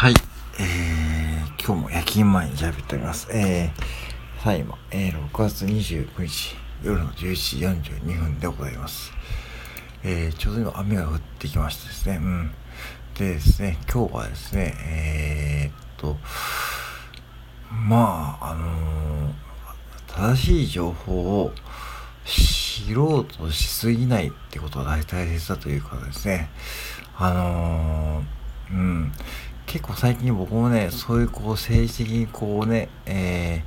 はい。えー、今日も夜勤前に喋っております。えー、さあ今、えー、6月29日、夜の11時42分でございます。えー、ちょうど今雨が降ってきましてですね、うん。でですね、今日はですね、えー、っと、まあ、あのー、正しい情報を知ろうとしすぎないってことが大切だというかですね、あのー、うん、結構最近僕もね、そういうこう政治的にこうね、え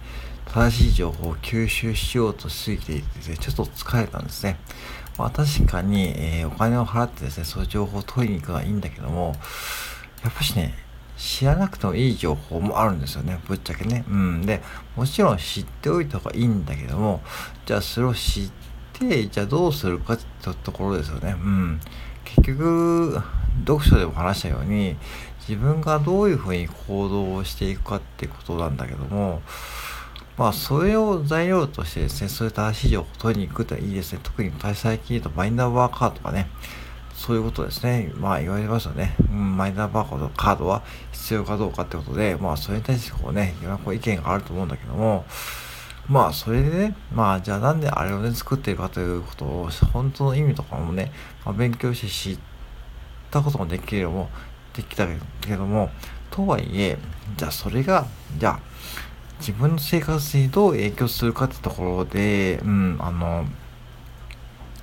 ー、正しい情報を吸収しようとしすぎていてですね、ちょっと疲れたんですね。まあ確かに、えー、お金を払ってですね、そういう情報を取りに行くのはいいんだけども、やっぱしね、知らなくてもいい情報もあるんですよね、ぶっちゃけね。うん。で、もちろん知っておいた方がいいんだけども、じゃあそれを知って、じゃあどうするかってところですよね。うん。結局、読書でも話したように、自分がどういうふうに行動をしていくかってことなんだけども、まあ、それを材料としてですね、そういう正しい情報を取りに行くといいですね。特に最近言うとマイナンバーカードとかね、そういうことですね。まあ言われますよね。うん、マイナンバーカードカードは必要かどうかってことで、まあそれに対してこうね、いろんなこう意見があると思うんだけども、まあそれでね、まあじゃあなんであれをね作ってるかということを、本当の意味とかもね、まあ、勉強して知ったこともできるも、できたけども、とはいえ、じゃあそれが、じゃあ、自分の生活にどう影響するかってところで、うん、あの、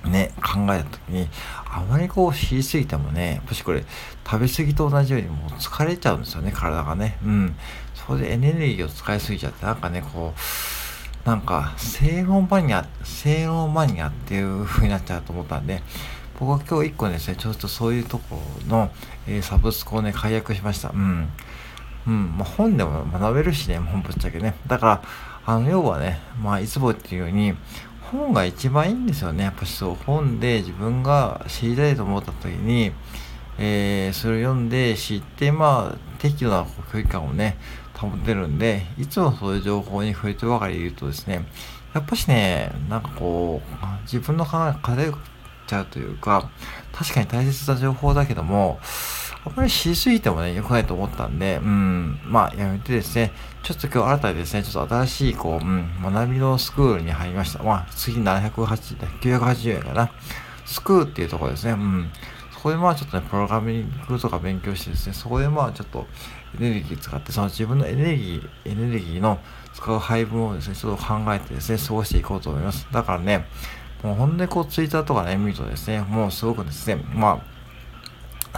ね、考えたときに、あまりこう知りすぎてもね、もしこれ食べ過ぎと同じようにもう疲れちゃうんですよね、体がね。うん。それでエネルギーを使いすぎちゃって、なんかね、こう、なんか、正論マニア、正論マニアっていう風になっちゃうと思ったんで、僕は今日一個ですね、ちょっとそういうところの、えー、サブスクをね、解約しました。うん。うん、まあ、本でも学べるしね、もうぶっちゃけね。だから、あの、要はね、まあ、いつもっていうように、本が一番いいんですよね。やっぱそう、本で自分が知りたいと思った時に、えー、それを読んで知って、まあ、適度な距離感をね、保てるんで、いつもそういう情報に触れてばかりいるとですね、やっぱしね、なんかこう、自分の考えが偏ちゃうというか、確かに大切な情報だけども、あんまりしすぎてもね、良くないと思ったんで、うん、まあ、やめてですね、ちょっと今日新たにですね、ちょっと新しい、こう、うん、学びのスクールに入りました。まあ、次780、980円かな。スクーっていうところですね、うん。そこでまあちょっとね、プログラミングとか勉強してですね、そこでまあちょっとエネルギー使って、その自分のエネルギー、エネルギーの使う配分をですね、ちょっと考えてですね、過ごしていこうと思います。だからね、もうほんでこうツイッターとかね、見るとですね、もうすごくですね、まあ、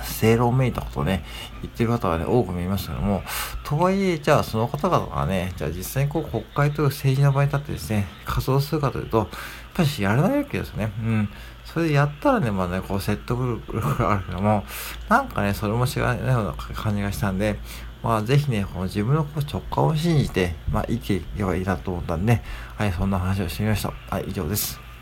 正論めいたことね、言ってる方がね、多く見ますけども、とはいえ、じゃあその方々がね、じゃあ実際にこう国会という政治の場に立ってですね、活動するかというと、やっぱりやらないわけですね。うん。それでやったらね、まあね、こう説得力があるけども、なんかね、それも違うような感じがしたんで、まあぜひね、この自分の直感を信じて、まあ生きていけばいいなと思ったんで、はい、そんな話をしてみました。はい、以上です。